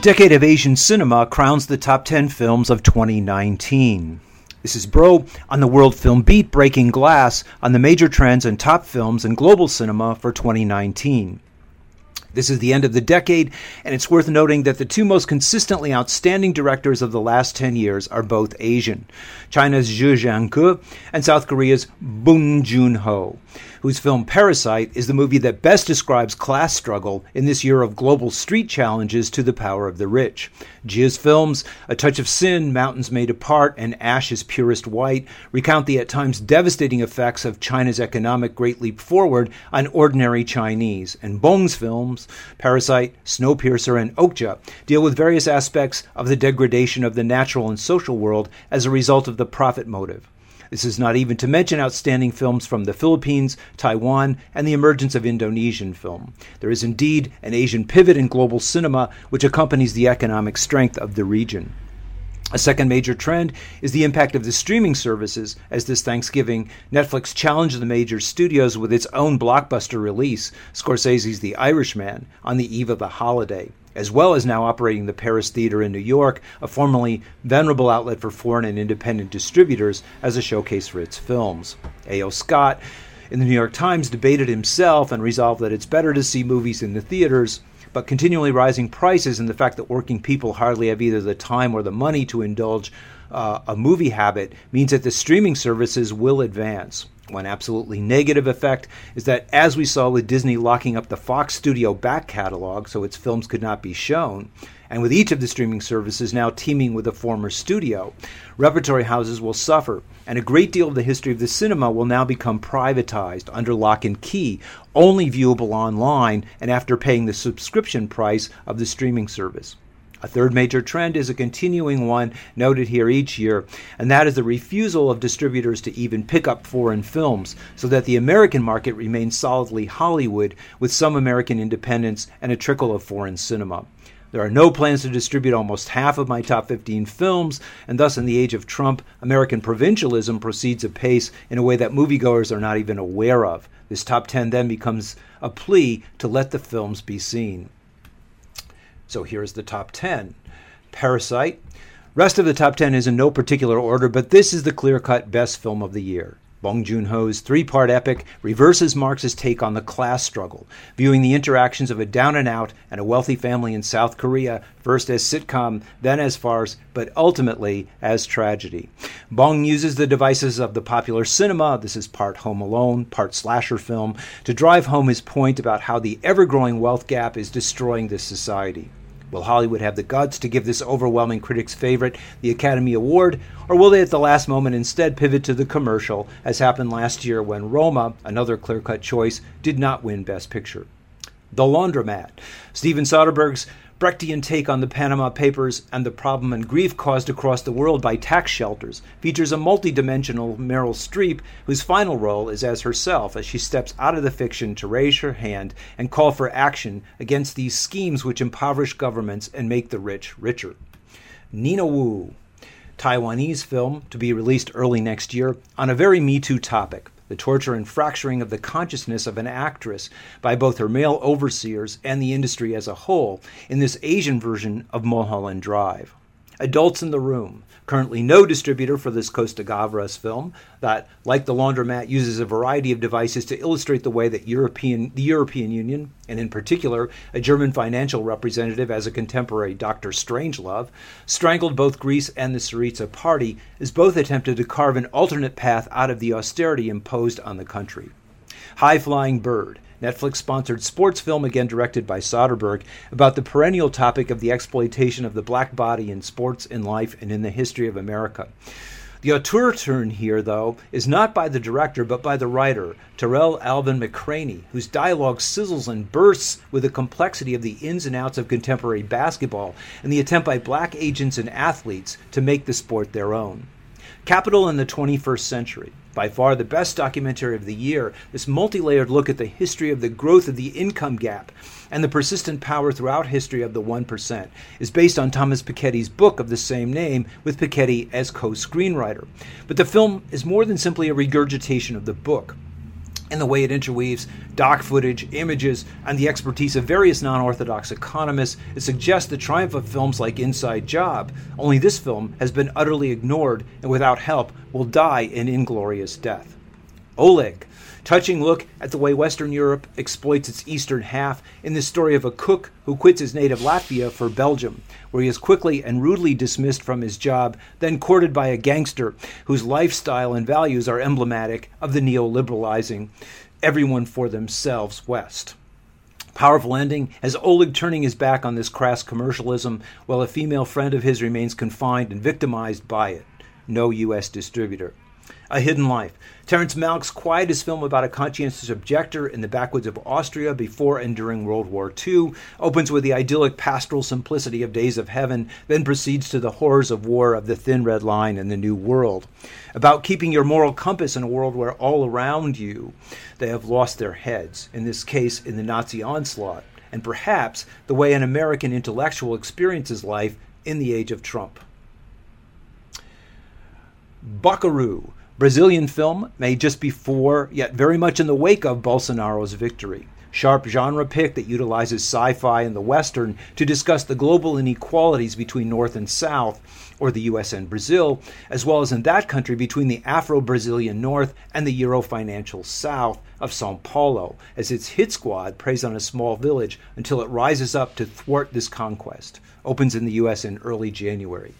Decade of Asian Cinema crowns the top 10 films of 2019. This is Broe on the World Film Beat Breaking Glass on the major trends and top films in global cinema for 2019. This is the end of the decade, and it's worth noting that the two most consistently outstanding directors of the last 10 years are both Asian China's Jia Zhangke and South Korea's Bong Joon Ho whose film Parasite is the movie that best describes class struggle in this year of global street challenges to the power of the rich. Jia's films, A Touch of Sin, Mountains May Depart, and Ash is Purest White, recount the at times devastating effects of China's economic great leap forward on ordinary Chinese. And Bong's films, Parasite, Snowpiercer, and Okja, deal with various aspects of the degradation of the natural and social world as a result of the profit motive. This is not even to mention outstanding films from the Philippines, Taiwan, and the emergence of Indonesian film. There is indeed an Asian pivot in global cinema which accompanies the economic strength of the region. A second major trend is the impact of the streaming services, as this Thanksgiving, Netflix challenged the major studios with its own blockbuster release, Scorsese's The Irishman, on the eve of the holiday as well as now operating the Paris Theater in New York, a formerly venerable outlet for foreign and independent distributors, as a showcase for its films. A.O. Scott in the New York Times debated himself and resolved that it's better to see movies in the theaters, but continually rising prices and the fact that working people hardly have either the time or the money to indulge uh, a movie habit means that the streaming services will advance. One absolutely negative effect is that, as we saw with Disney locking up the Fox studio back catalog so its films could not be shown, and with each of the streaming services now teaming with a former studio, repertory houses will suffer, and a great deal of the history of the cinema will now become privatized under lock and key, only viewable online and after paying the subscription price of the streaming service. A third major trend is a continuing one noted here each year, and that is the refusal of distributors to even pick up foreign films, so that the American market remains solidly Hollywood with some American independence and a trickle of foreign cinema. There are no plans to distribute almost half of my top 15 films, and thus, in the age of Trump, American provincialism proceeds apace in a way that moviegoers are not even aware of. This top 10 then becomes a plea to let the films be seen. So here's the top 10 Parasite. Rest of the top 10 is in no particular order, but this is the clear cut best film of the year. Bong Joon Ho's three part epic reverses Marx's take on the class struggle, viewing the interactions of a down and out and a wealthy family in South Korea, first as sitcom, then as farce, but ultimately as tragedy. Bong uses the devices of the popular cinema, this is part Home Alone, part slasher film, to drive home his point about how the ever growing wealth gap is destroying this society. Will Hollywood have the guts to give this overwhelming critics' favorite the Academy Award, or will they at the last moment instead pivot to the commercial, as happened last year when Roma, another clear cut choice, did not win Best Picture? The Laundromat. Steven Soderbergh's Brechtian take on the Panama Papers and the problem and grief caused across the world by tax shelters features a multidimensional Meryl Streep, whose final role is as herself as she steps out of the fiction to raise her hand and call for action against these schemes which impoverish governments and make the rich richer. Nina Wu, Taiwanese film to be released early next year on a very Me Too topic the torture and fracturing of the consciousness of an actress by both her male overseers and the industry as a whole in this Asian version of Mulholland Drive. Adults in the Room, currently no distributor for this Costa Gavras film, that, like the laundromat, uses a variety of devices to illustrate the way that European, the European Union, and in particular a German financial representative as a contemporary Dr. Strangelove, strangled both Greece and the Syriza party, as both attempted to carve an alternate path out of the austerity imposed on the country. High Flying Bird, Netflix sponsored sports film, again directed by Soderbergh, about the perennial topic of the exploitation of the black body in sports, in life, and in the history of America. The auteur turn here, though, is not by the director, but by the writer, Tarell Alvin McCraney, whose dialogue sizzles and bursts with the complexity of the ins and outs of contemporary basketball and the attempt by black agents and athletes to make the sport their own. Capital in the 21st Century, by far the best documentary of the year, this multi layered look at the history of the growth of the income gap and the persistent power throughout history of the 1%, is based on Thomas Piketty's book of the same name, with Piketty as co screenwriter. But the film is more than simply a regurgitation of the book in the way it interweaves doc footage, images, and the expertise of various non orthodox economists, it suggests the triumph of films like Inside Job. Only this film has been utterly ignored and without help will die an inglorious death. Oleg, touching look at the way Western Europe exploits its eastern half in the story of a cook who quits his native Latvia for Belgium, where he is quickly and rudely dismissed from his job, then courted by a gangster whose lifestyle and values are emblematic of the neoliberalizing everyone for themselves West. Powerful ending as Oleg turning his back on this crass commercialism while a female friend of his remains confined and victimized by it. No U.S. distributor. A Hidden Life. Terrence Malick's quietest film about a conscientious objector in the backwoods of Austria before and during World War II opens with the idyllic pastoral simplicity of Days of Heaven, then proceeds to the horrors of war of the Thin Red Line and the New World. About keeping your moral compass in a world where all around you they have lost their heads, in this case, in the Nazi onslaught, and perhaps the way an American intellectual experiences life in the age of Trump. Bacurau Brazilian film made just before, yet very much in the wake of Bolsonaro's victory. Sharp genre pick that utilizes sci fi and the Western to discuss the global inequalities between North and South, or the US and Brazil, as well as in that country between the Afro Brazilian North and the Euro financial South of Sao Paulo, as its hit squad preys on a small village until it rises up to thwart this conquest. Opens in the US in early January.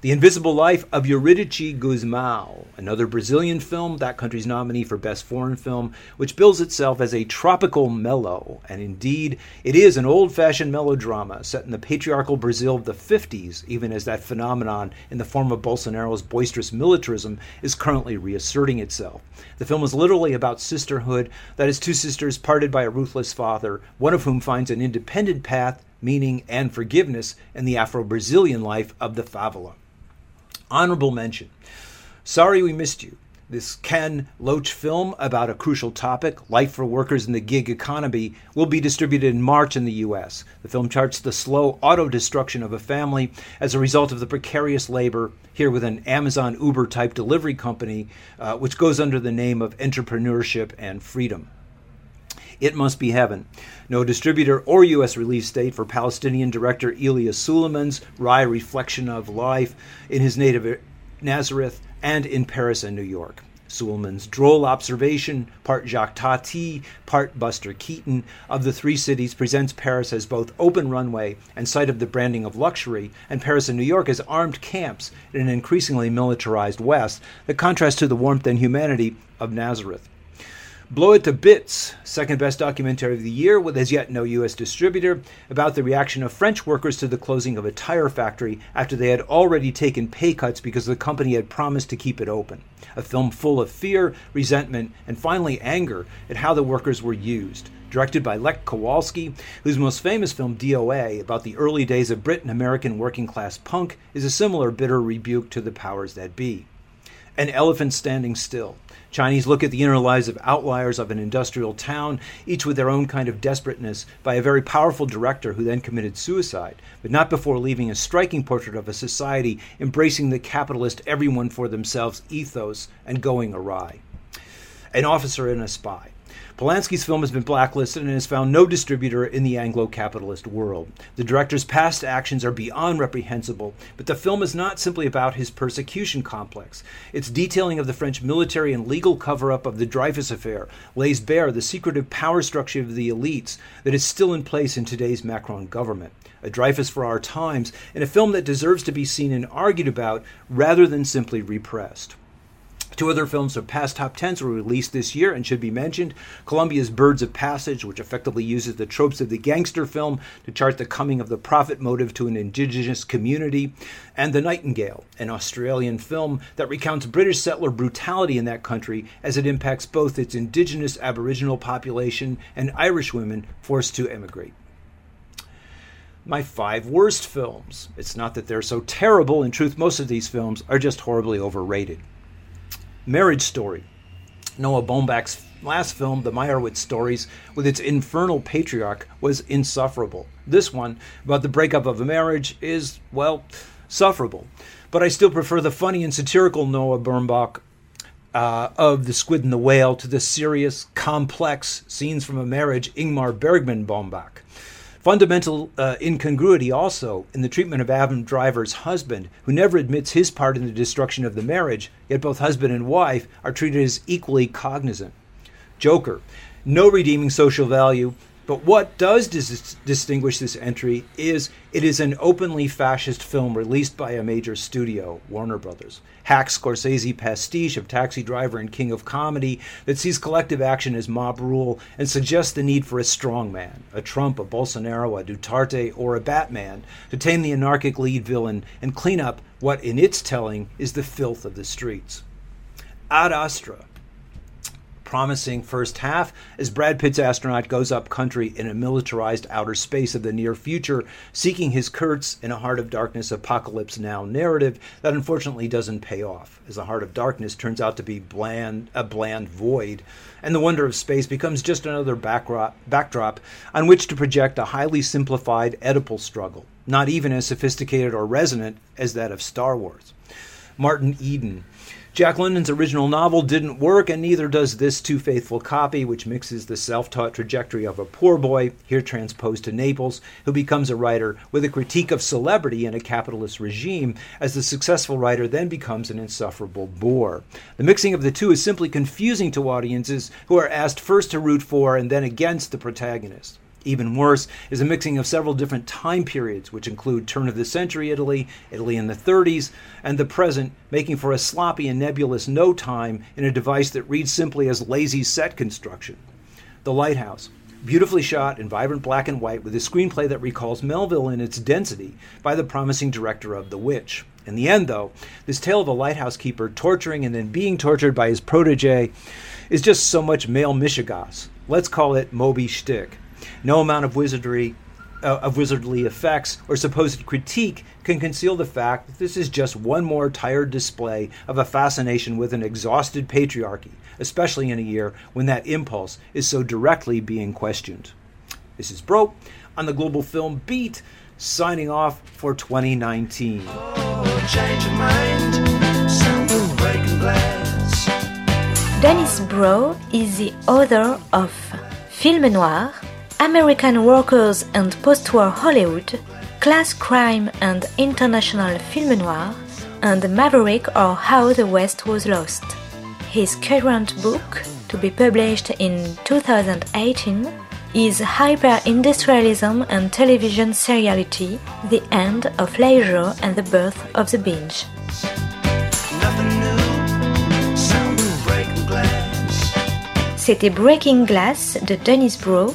The Invisible Life of Eurídice Gusmão, another Brazilian film, that country's nominee for Best Foreign Film, which bills itself as a tropical mellow. And indeed, it is an old fashioned melodrama set in the patriarchal Brazil of the 50s, even as that phenomenon in the form of Bolsonaro's boisterous militarism is currently reasserting itself. The film is literally about sisterhood, that is, two sisters parted by a ruthless father, one of whom finds an independent path meaning, and forgiveness in the Afro Brazilian life of the favela. Honorable mention. Sorry we missed you. This Ken Loach film about a crucial topic, life for workers in the gig economy, will be distributed in March in the U.S. The film charts the slow auto destruction of a family as a result of the precarious labor, here with an Amazon Uber type delivery company, uh, which goes under the name of entrepreneurship and freedom. It Must Be Heaven. No distributor or U.S. release date for Palestinian director Elia Suleiman's wry reflection of life in his native Nazareth and in Paris and New York. Suleiman's droll observation, part Jacques Tati, part Buster Keaton, of the three cities presents Paris as both open runway and site of the branding of luxury, and Paris and New York as armed camps in an increasingly militarized West that contrast to the warmth and humanity of Nazareth. Blow It to Bits, second best documentary of the year, with as yet no U.S. distributor, about the reaction of French workers to the closing of a tire factory after they had already taken pay cuts because the company had promised to keep it open. A film full of fear, resentment, and finally anger at how the workers were used. Directed by Lech Kowalski, whose most famous film, DOA, about the early days of Britain American working class punk, is a similar bitter rebuke to the powers that be. An Elephant Standing Still Chinese look at the inner lives of outliers of an industrial town, each with their own kind of desperateness, by a very powerful director who then committed suicide, but not before leaving a striking portrait of a society embracing the capitalist everyone for themselves ethos and going awry. An officer and a spy. Polanski's film has been blacklisted and has found no distributor in the Anglo capitalist world. The director's past actions are beyond reprehensible, but the film is not simply about his persecution complex. Its detailing of the French military and legal cover up of the Dreyfus affair lays bare the secretive power structure of the elites that is still in place in today's Macron government. A Dreyfus for our times, in a film that deserves to be seen and argued about rather than simply repressed. Two other films of past top tens were released this year and should be mentioned. Colombia's Birds of Passage, which effectively uses the tropes of the gangster film to chart the coming of the profit motive to an indigenous community, and The Nightingale, an Australian film that recounts British settler brutality in that country as it impacts both its indigenous Aboriginal population and Irish women forced to emigrate my five worst films. It's not that they're so terrible. In truth, most of these films are just horribly overrated. Marriage Story. Noah Baumbach's last film, The Meyerowitz Stories, with its infernal patriarch, was insufferable. This one, about the breakup of a marriage, is, well, sufferable. But I still prefer the funny and satirical Noah Baumbach uh, of The Squid and the Whale to the serious, complex scenes from a marriage Ingmar Bergman Baumbach. Fundamental uh, incongruity also in the treatment of Adam Driver's husband, who never admits his part in the destruction of the marriage, yet both husband and wife are treated as equally cognizant. Joker, no redeeming social value, but what does dis- distinguish this entry is it is an openly fascist film released by a major studio, Warner Brothers. Hack Scorsese pastiche of Taxi Driver and King of Comedy that sees collective action as mob rule and suggests the need for a strong man, a Trump, a Bolsonaro, a Duterte, or a Batman to tame the anarchic lead villain and clean up what, in its telling, is the filth of the streets. Ad Astra promising first half as Brad Pitt's astronaut goes up country in a militarized outer space of the near future, seeking his Kurtz in a Heart of Darkness Apocalypse Now narrative that unfortunately doesn't pay off, as the Heart of Darkness turns out to be bland, a bland void, and the wonder of space becomes just another backdrop, backdrop on which to project a highly simplified Oedipal struggle, not even as sophisticated or resonant as that of Star Wars. Martin Eden Jack London's original novel didn't work, and neither does this too faithful copy, which mixes the self taught trajectory of a poor boy, here transposed to Naples, who becomes a writer, with a critique of celebrity in a capitalist regime, as the successful writer then becomes an insufferable bore. The mixing of the two is simply confusing to audiences who are asked first to root for and then against the protagonist. Even worse is a mixing of several different time periods, which include turn of the century Italy, Italy in the 30s, and the present, making for a sloppy and nebulous no time in a device that reads simply as lazy set construction. The Lighthouse, beautifully shot in vibrant black and white with a screenplay that recalls Melville in its density by the promising director of The Witch. In the end, though, this tale of a lighthouse keeper torturing and then being tortured by his protege is just so much male mishigas. Let's call it Moby Shtick. No amount of wizardry uh, of wizardly effects or supposed critique can conceal the fact that this is just one more tired display of a fascination with an exhausted patriarchy, especially in a year when that impulse is so directly being questioned. This is Broe on the Global Film Beat, signing off for 2019. Dennis Broe is the author of Film Noir, American Workers and Postwar Hollywood, Class Crime and International Film Noir, and Maverick or How the West Was Lost. His current book, to be published in 2018, is Hyper-Industrialism and Television Seriality, The End of Leisure and the Birth of the Binge. C'était Breaking Glass de Dennis Broe